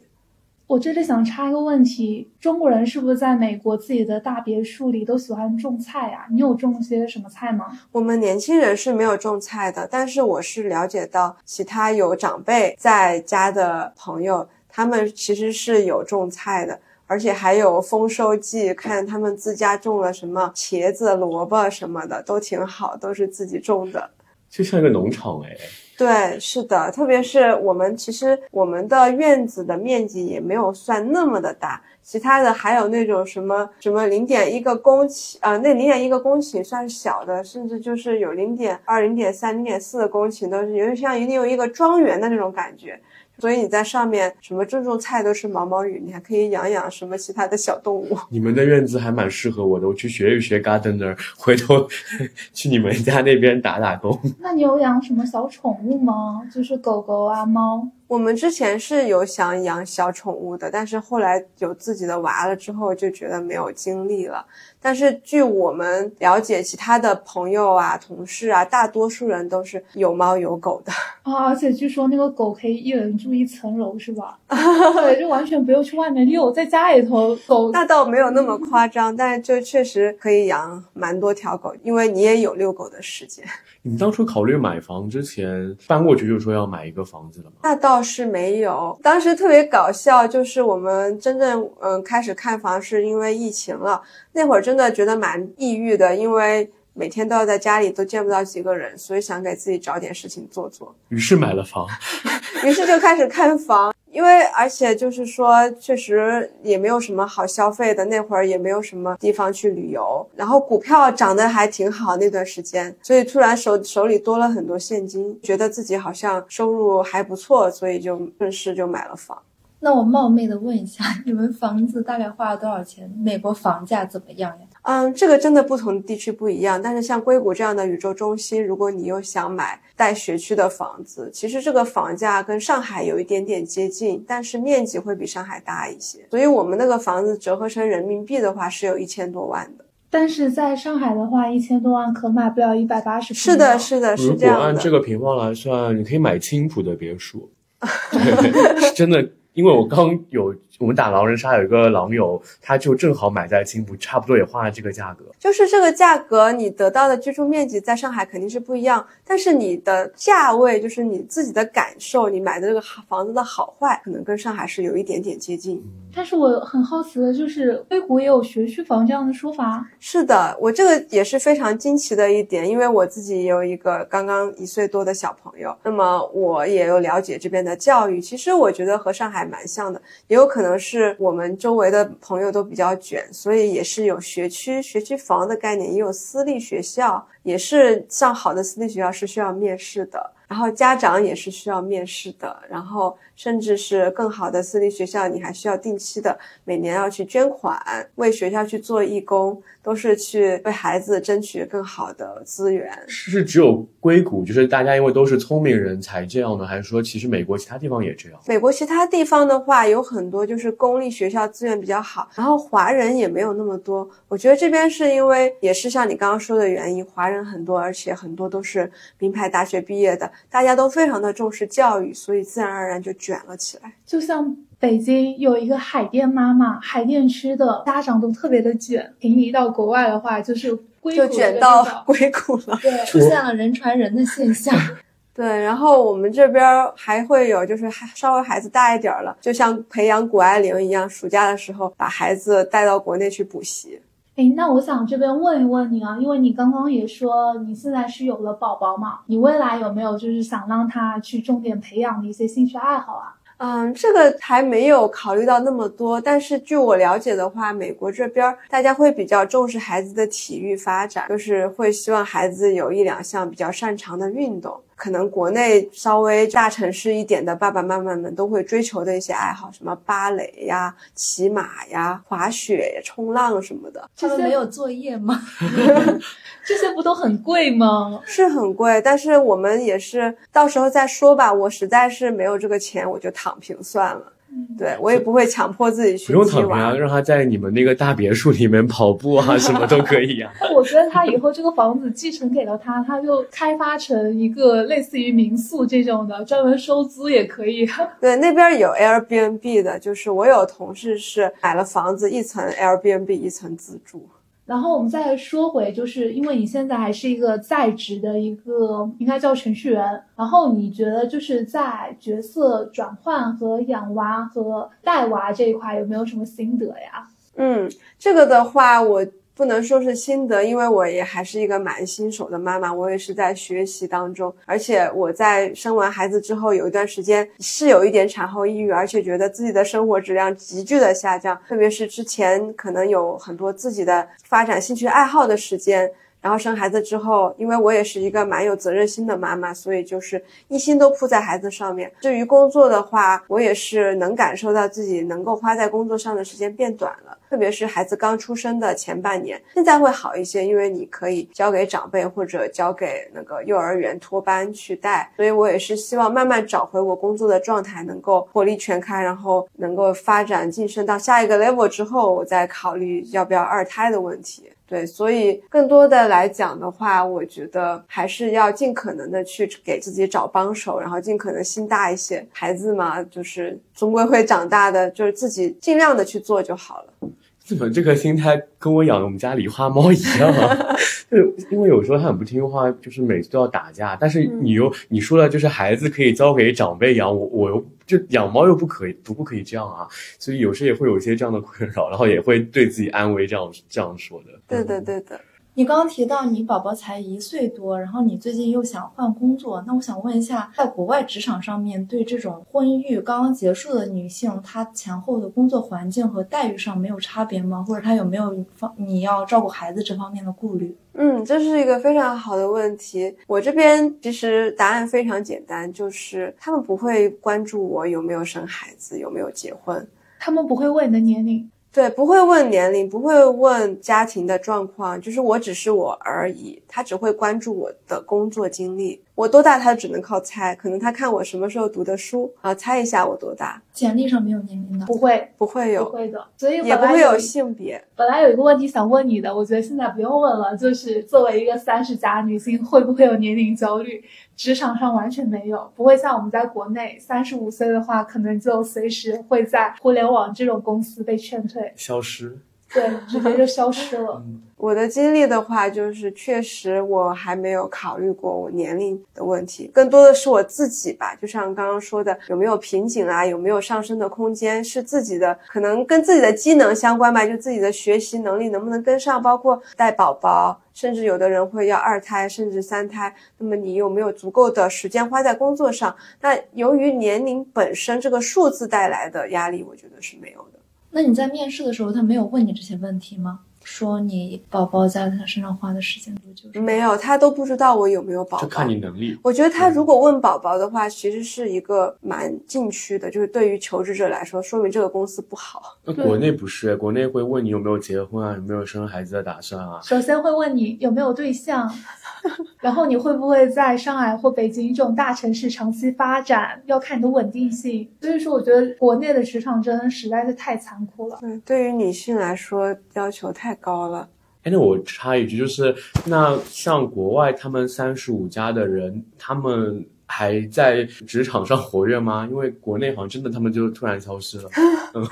我这里想插一个问题：中国人是不是在美国自己的大别墅里都喜欢种菜呀？你有种些什么菜吗？我们年轻人是没有种菜的，但是我是了解到其他有长辈在家的朋友，他们其实是有种菜的，而且还有丰收季，看他们自家种了什么茄子、萝卜什么的，都挺好，都是自己种的。就像一个农场哎。对，是的，特别是我们其实我们的院子的面积也没有算那么的大，其他的还有那种什么什么零点一个公顷，呃，那零点一个公顷算小的，甚至就是有零点二、零点三、零点四的公顷，都是有点像一定有一个庄园的那种感觉。所以你在上面什么种种菜都是毛毛雨，你还可以养养什么其他的小动物。你们的院子还蛮适合我的，我去学一学 gardener，回头 去你们家那边打打工。那你有养什么小宠物吗？就是狗狗啊、猫。我们之前是有想养小宠物的，但是后来有自己的娃了之后，就觉得没有精力了。但是据我们了解，其他的朋友啊、同事啊，大多数人都是有猫有狗的啊。而且据说那个狗可以一人住一层楼，是吧？对，就完全不用去外面遛，在家里头狗。那倒没有那么夸张，但是就确实可以养蛮多条狗，因为你也有遛狗的时间。你当初考虑买房之前搬过去就说要买一个房子了吗？那倒是没有，当时特别搞笑，就是我们真正嗯开始看房是因为疫情了，那会儿真的觉得蛮抑郁的，因为每天都要在家里都见不到几个人，所以想给自己找点事情做做，于是买了房，于是就开始看房。因为而且就是说，确实也没有什么好消费的，那会儿也没有什么地方去旅游，然后股票涨得还挺好那段时间，所以突然手手里多了很多现金，觉得自己好像收入还不错，所以就顺势就买了房。那我冒昧的问一下，你们房子大概花了多少钱？美国房价怎么样呀？嗯，这个真的不同地区不一样，但是像硅谷这样的宇宙中心，如果你又想买带学区的房子，其实这个房价跟上海有一点点接近，但是面积会比上海大一些。所以我们那个房子折合成人民币的话，是有一千多万的。但是在上海的话，一千多万可买不了一百八十平。是的，是的，是这样的。如果按这个平方来算，你可以买青浦的别墅，是真的。因为我刚有我们打狼人杀有一个狼友，他就正好买在青浦，差不多也花了这个价格。就是这个价格，你得到的居住面积在上海肯定是不一样，但是你的价位，就是你自己的感受，你买的这个房子的好坏，可能跟上海是有一点点接近。但是我很好奇的就是，硅谷也有学区房这样的说法。是的，我这个也是非常惊奇的一点，因为我自己有一个刚刚一岁多的小朋友，那么我也有了解这边的教育。其实我觉得和上海。蛮像的，也有可能可能是我们周围的朋友都比较卷，所以也是有学区、学区房的概念，也有私立学校，也是上好的私立学校是需要面试的，然后家长也是需要面试的，然后甚至是更好的私立学校，你还需要定期的每年要去捐款，为学校去做义工。都是去为孩子争取更好的资源，是只有硅谷，就是大家因为都是聪明人才这样呢，还是说其实美国其他地方也这样？美国其他地方的话，有很多就是公立学校资源比较好，然后华人也没有那么多。我觉得这边是因为也是像你刚刚说的原因，华人很多，而且很多都是名牌大学毕业的，大家都非常的重视教育，所以自然而然就卷了起来，就像。北京有一个海淀妈妈，海淀区的家长都特别的卷。平移到国外的话，就是就卷到 硅谷了，对，出现了人传人的现象。对，然后我们这边还会有，就是还稍微孩子大一点了，就像培养谷爱凌一样，暑假的时候把孩子带到国内去补习。哎，那我想这边问一问你啊，因为你刚刚也说你现在是有了宝宝嘛，你未来有没有就是想让他去重点培养的一些兴趣爱好啊？嗯，这个还没有考虑到那么多，但是据我了解的话，美国这边大家会比较重视孩子的体育发展，就是会希望孩子有一两项比较擅长的运动。可能国内稍微大城市一点的爸爸妈妈们都会追求的一些爱好，什么芭蕾呀、骑马呀、滑雪、冲浪什么的。他们没有作业吗？这些不都很贵吗？是很贵，但是我们也是到时候再说吧。我实在是没有这个钱，我就躺平算了。对我也不会强迫自己去不用鸡躺平啊，让他在你们那个大别墅里面跑步啊，什么都可以啊。我觉得他以后这个房子继承给了他，他就开发成一个类似于民宿这种的，专门收租也可以。对，那边有 Airbnb 的，就是我有同事是买了房子，一层 Airbnb，一层自住。然后我们再说回，就是因为你现在还是一个在职的一个应该叫程序员，然后你觉得就是在角色转换和养娃和带娃这一块有没有什么心得呀？嗯，这个的话，我不能说是心得，因为我也还是一个蛮新手的妈妈，我也是在学习当中。而且我在生完孩子之后，有一段时间是有一点产后抑郁，而且觉得自己的生活质量急剧的下降，特别是之前可能有很多自己的发展兴趣爱好的时间。然后生孩子之后，因为我也是一个蛮有责任心的妈妈，所以就是一心都扑在孩子上面。至于工作的话，我也是能感受到自己能够花在工作上的时间变短了，特别是孩子刚出生的前半年，现在会好一些，因为你可以交给长辈或者交给那个幼儿园托班去带，所以我也是希望慢慢找回我工作的状态，能够火力全开，然后能够发展晋升到下一个 level 之后，我再考虑要不要二胎的问题。对，所以更多的来讲的话，我觉得还是要尽可能的去给自己找帮手，然后尽可能心大一些。孩子嘛，就是终归会长大的，就是自己尽量的去做就好了。怎么这个心态跟我养我们家狸花猫一样啊？就是因为有时候它很不听话，就是每次都要打架。但是你又、你说了，就是孩子可以交给长辈养，我我又就养猫又不可以，不不可以这样啊。所以有时也会有一些这样的困扰，然后也会对自己安慰这样这样说的。对的，对的。你刚刚提到你宝宝才一岁多，然后你最近又想换工作，那我想问一下，在国外职场上面对这种婚育刚刚结束的女性，她前后的工作环境和待遇上没有差别吗？或者她有没有方你要照顾孩子这方面的顾虑？嗯，这是一个非常好的问题。我这边其实答案非常简单，就是他们不会关注我有没有生孩子，有没有结婚。他们不会问你的年龄，对，不会问年龄，不会问家庭的状况，就是我只是我而已。他只会关注我的工作经历，我多大他只能靠猜，可能他看我什么时候读的书啊，猜一下我多大，简历上没有年龄的，不会，不会有，不会的。所以也不会有性别。本来有一个问题想问你的，我觉得现在不用问了。就是作为一个三十加女性，会不会有年龄焦虑？职场上完全没有，不会像我们在国内，三十五岁的话，可能就随时会在互联网这种公司被劝退，消失。对，直接就消失了。我的经历的话，就是确实我还没有考虑过我年龄的问题，更多的是我自己吧。就像刚刚说的，有没有瓶颈啊，有没有上升的空间，是自己的，可能跟自己的机能相关吧，就自己的学习能力能不能跟上，包括带宝宝，甚至有的人会要二胎，甚至三胎。那么你有没有足够的时间花在工作上？那由于年龄本身这个数字带来的压力，我觉得是没有的。那你在面试的时候，他没有问你这些问题吗？说你宝宝在他身上花的时间多久？没有，他都不知道我有没有宝宝。就看你能力。我觉得他如果问宝宝的话，其实是一个蛮禁区的，就是对于求职者来说，说明这个公司不好。那国内不是，国内会问你有没有结婚啊，有没有生孩子的打算啊。首先会问你有没有对象，然后你会不会在上海或北京这种大城市长期发展，要看你的稳定性。所以说，我觉得国内的职场真的实在是太残酷了。对，对于女性来说，要求太高了。哎，那我插一句，就是那像国外他们三十五加的人，他们还在职场上活跃吗？因为国内好像真的他们就突然消失了。嗯，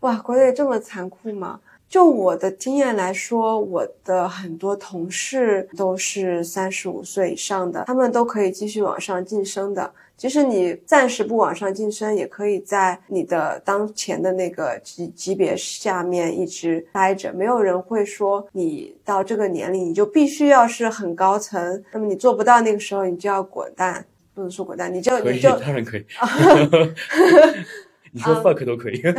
哇，国内这么残酷吗？就我的经验来说，我的很多同事都是三十五岁以上的，他们都可以继续往上晋升的。即使你暂时不往上晋升，也可以在你的当前的那个级级别下面一直待着。没有人会说你到这个年龄你就必须要是很高层，那么你做不到那个时候你就要滚蛋，不能说滚蛋，你就，你就当然可以。你说 fuck 都可以。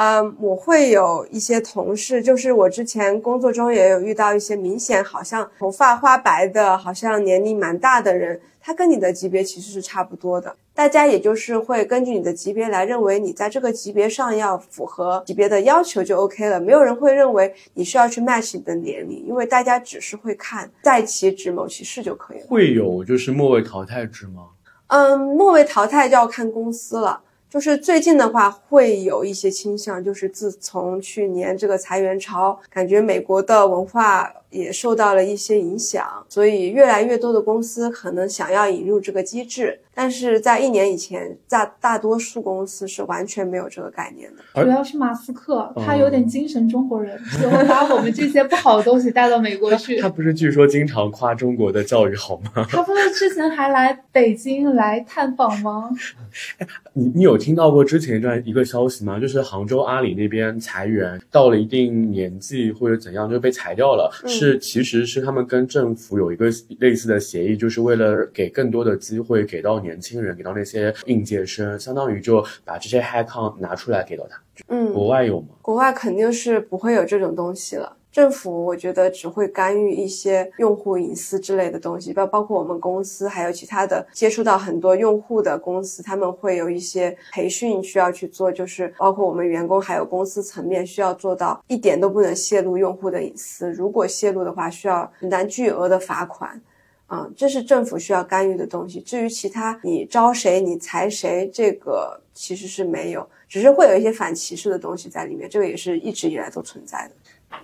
嗯，我会有一些同事，就是我之前工作中也有遇到一些明显好像头发花白的，好像年龄蛮大的人，他跟你的级别其实是差不多的。大家也就是会根据你的级别来认为你在这个级别上要符合级别的要求就 OK 了，没有人会认为你需要去 match 你的年龄，因为大家只是会看在其职某其事就可以了。会有就是末位淘汰制吗？嗯，末位淘汰就要看公司了。就是最近的话会有一些倾向，就是自从去年这个裁员潮，感觉美国的文化也受到了一些影响，所以越来越多的公司可能想要引入这个机制。但是在一年以前，大大多数公司是完全没有这个概念的。主要是马斯克，他有点精神中国人，喜欢把我们这些不好的东西带到美国去。他不是据说经常夸中国的教育好吗？他不是之前还来北京来探访吗？你你有听到过之前一段一个消息吗？就是杭州阿里那边裁员，到了一定年纪或者怎样就被裁掉了。是其实是他们跟政府有一个类似的协议，就是为了给更多的机会给到年轻人，给到那些应届生，相当于就把这些 high con 拿出来给到他。嗯，国外有吗？国外肯定是不会有这种东西了。政府我觉得只会干预一些用户隐私之类的东西，包包括我们公司还有其他的接触到很多用户的公司，他们会有一些培训需要去做，就是包括我们员工还有公司层面需要做到一点都不能泄露用户的隐私，如果泄露的话，需要承担巨额的罚款。啊，这是政府需要干预的东西。至于其他，你招谁，你裁谁，这个其实是没有，只是会有一些反歧视的东西在里面，这个也是一直以来都存在的。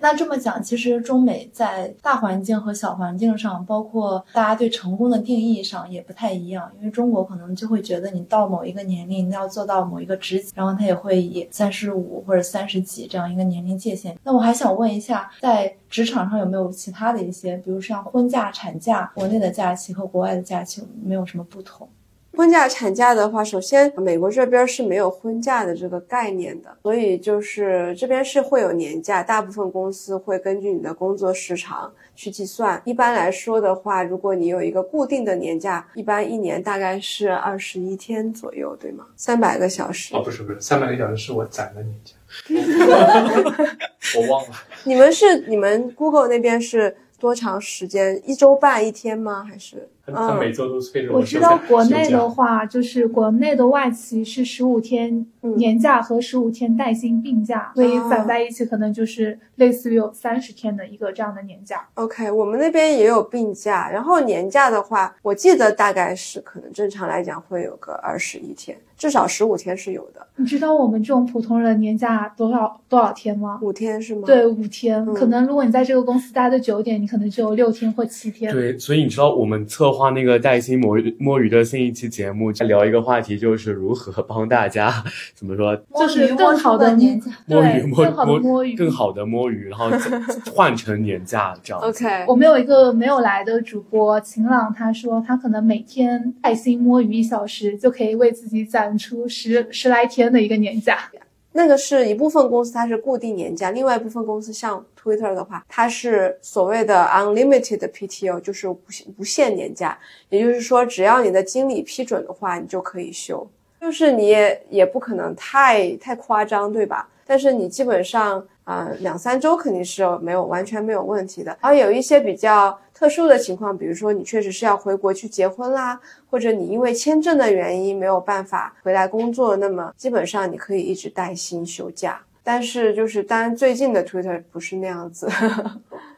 那这么讲，其实中美在大环境和小环境上，包括大家对成功的定义上也不太一样。因为中国可能就会觉得你到某一个年龄你要做到某一个职级，然后他也会以三十五或者三十几这样一个年龄界限。那我还想问一下，在职场上有没有其他的一些，比如像婚假、产假，国内的假期和国外的假期有没有什么不同？婚假、产假的话，首先美国这边是没有婚假的这个概念的，所以就是这边是会有年假，大部分公司会根据你的工作时长去计算。一般来说的话，如果你有一个固定的年假，一般一年大概是二十一天左右，对吗？三百个小时。哦，不是不是，三百个小时是我攒的年假 我忘了。你们是你们 Google 那边是多长时间？一周半一天吗？还是？他每周都催着我知道国内的话，就是国内的外企是十五天年假和十五天带薪病假，所以攒在一起可能就是类似于有三十天的一个这样的年假。OK，我们那边也有病假，然后年假的话，我记得大概是可能正常来讲会有个二十一天，至少十五天是有的。你知道我们这种普通人年假多少多少天吗？五天是吗？对，五天。可能如果你在这个公司待的久一点，你可能只有六天或七天。对，所以你知道我们策。划那个带薪摸鱼摸鱼的新一期节目，聊一个话题，就是如何帮大家怎么说，就是更好的年假，摸鱼摸摸摸鱼，更好的摸鱼，然后 换成年假这样。OK，我们有一个没有来的主播晴朗，他说他可能每天带薪摸鱼一小时，就可以为自己攒出十十来天的一个年假。那个是一部分公司，它是固定年假；另外一部分公司，像 Twitter 的话，它是所谓的 unlimited PTO，就是无无限年假。也就是说，只要你的经理批准的话，你就可以休。就是你也也不可能太太夸张，对吧？但是你基本上啊，两三周肯定是没有完全没有问题的。然后有一些比较。特殊的情况，比如说你确实是要回国去结婚啦，或者你因为签证的原因没有办法回来工作，那么基本上你可以一直带薪休假。但是就是当然最近的 Twitter 不是那样子。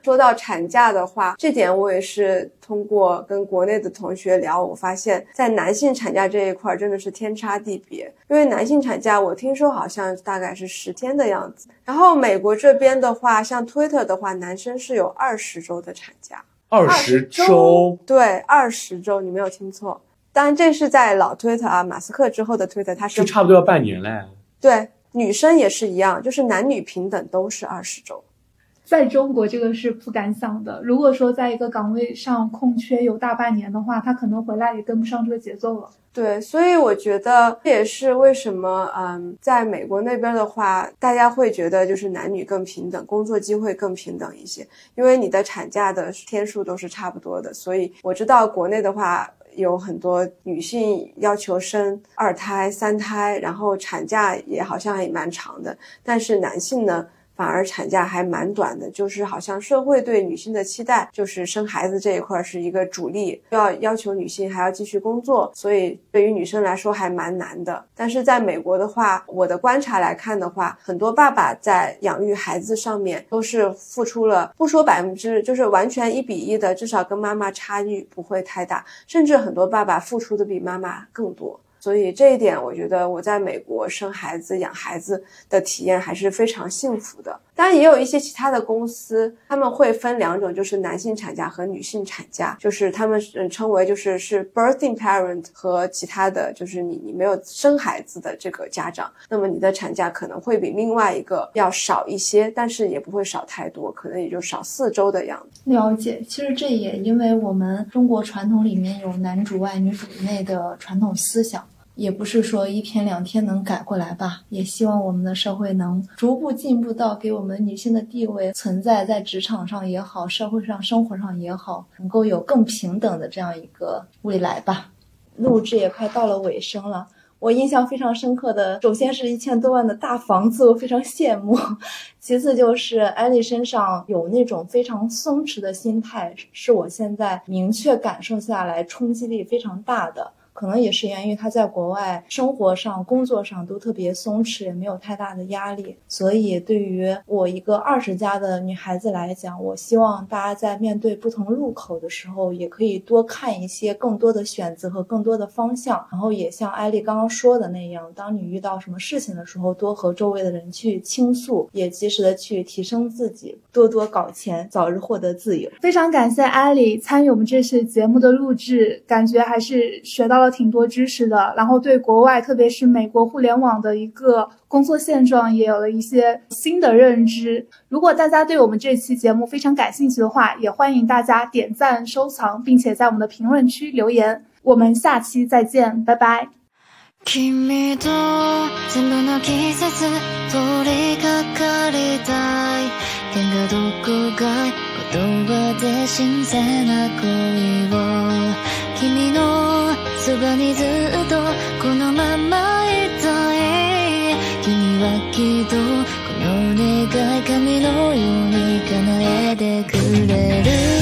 说到产假的话，这点我也是通过跟国内的同学聊，我发现，在男性产假这一块真的是天差地别。因为男性产假我听说好像大概是十天的样子，然后美国这边的话，像 Twitter 的话，男生是有二十周的产假。二十周，对，二十周，你没有听错。当然，这是在老推特啊，马斯克之后的推特，它是就差不多要半年嘞。对，女生也是一样，就是男女平等都是二十周。在中国，这个是不敢想的。如果说在一个岗位上空缺有大半年的话，他可能回来也跟不上这个节奏了。对，所以我觉得这也是为什么，嗯，在美国那边的话，大家会觉得就是男女更平等，工作机会更平等一些，因为你的产假的天数都是差不多的。所以我知道国内的话，有很多女性要求生二胎、三胎，然后产假也好像也蛮长的，但是男性呢？反而产假还蛮短的，就是好像社会对女性的期待，就是生孩子这一块是一个主力，要要求女性还要继续工作，所以对于女生来说还蛮难的。但是在美国的话，我的观察来看的话，很多爸爸在养育孩子上面都是付出了，不说百分之，就是完全一比一的，至少跟妈妈差距不会太大，甚至很多爸爸付出的比妈妈更多。所以这一点，我觉得我在美国生孩子、养孩子的体验还是非常幸福的。当然，也有一些其他的公司，他们会分两种，就是男性产假和女性产假，就是他们称为就是是 birthing parent 和其他的就是你你没有生孩子的这个家长，那么你的产假可能会比另外一个要少一些，但是也不会少太多，可能也就少四周的样子。了解，其实这也因为我们中国传统里面有男主外女主内的传统思想。也不是说一天两天能改过来吧，也希望我们的社会能逐步进步到给我们女性的地位存在在职场上也好，社会上生活上也好，能够有更平等的这样一个未来吧。录制也快到了尾声了，我印象非常深刻的，首先是一千多万的大房子，我非常羡慕；其次就是艾丽身上有那种非常松弛的心态，是我现在明确感受下来冲击力非常大的。可能也是源于他在国外生活上、工作上都特别松弛，也没有太大的压力。所以，对于我一个二十加的女孩子来讲，我希望大家在面对不同路口的时候，也可以多看一些更多的选择和更多的方向。然后，也像艾丽刚刚说的那样，当你遇到什么事情的时候，多和周围的人去倾诉，也及时的去提升自己，多多搞钱，早日获得自由。非常感谢艾丽参与我们这次节目的录制，感觉还是学到了。挺多知识的，然后对国外，特别是美国互联网的一个工作现状，也有了一些新的认知。如果大家对我们这期节目非常感兴趣的话，也欢迎大家点赞、收藏，并且在我们的评论区留言。我们下期再见，拜拜。そばにずっとこのままいたい君はきっとこの願い神のように叶えてくれる。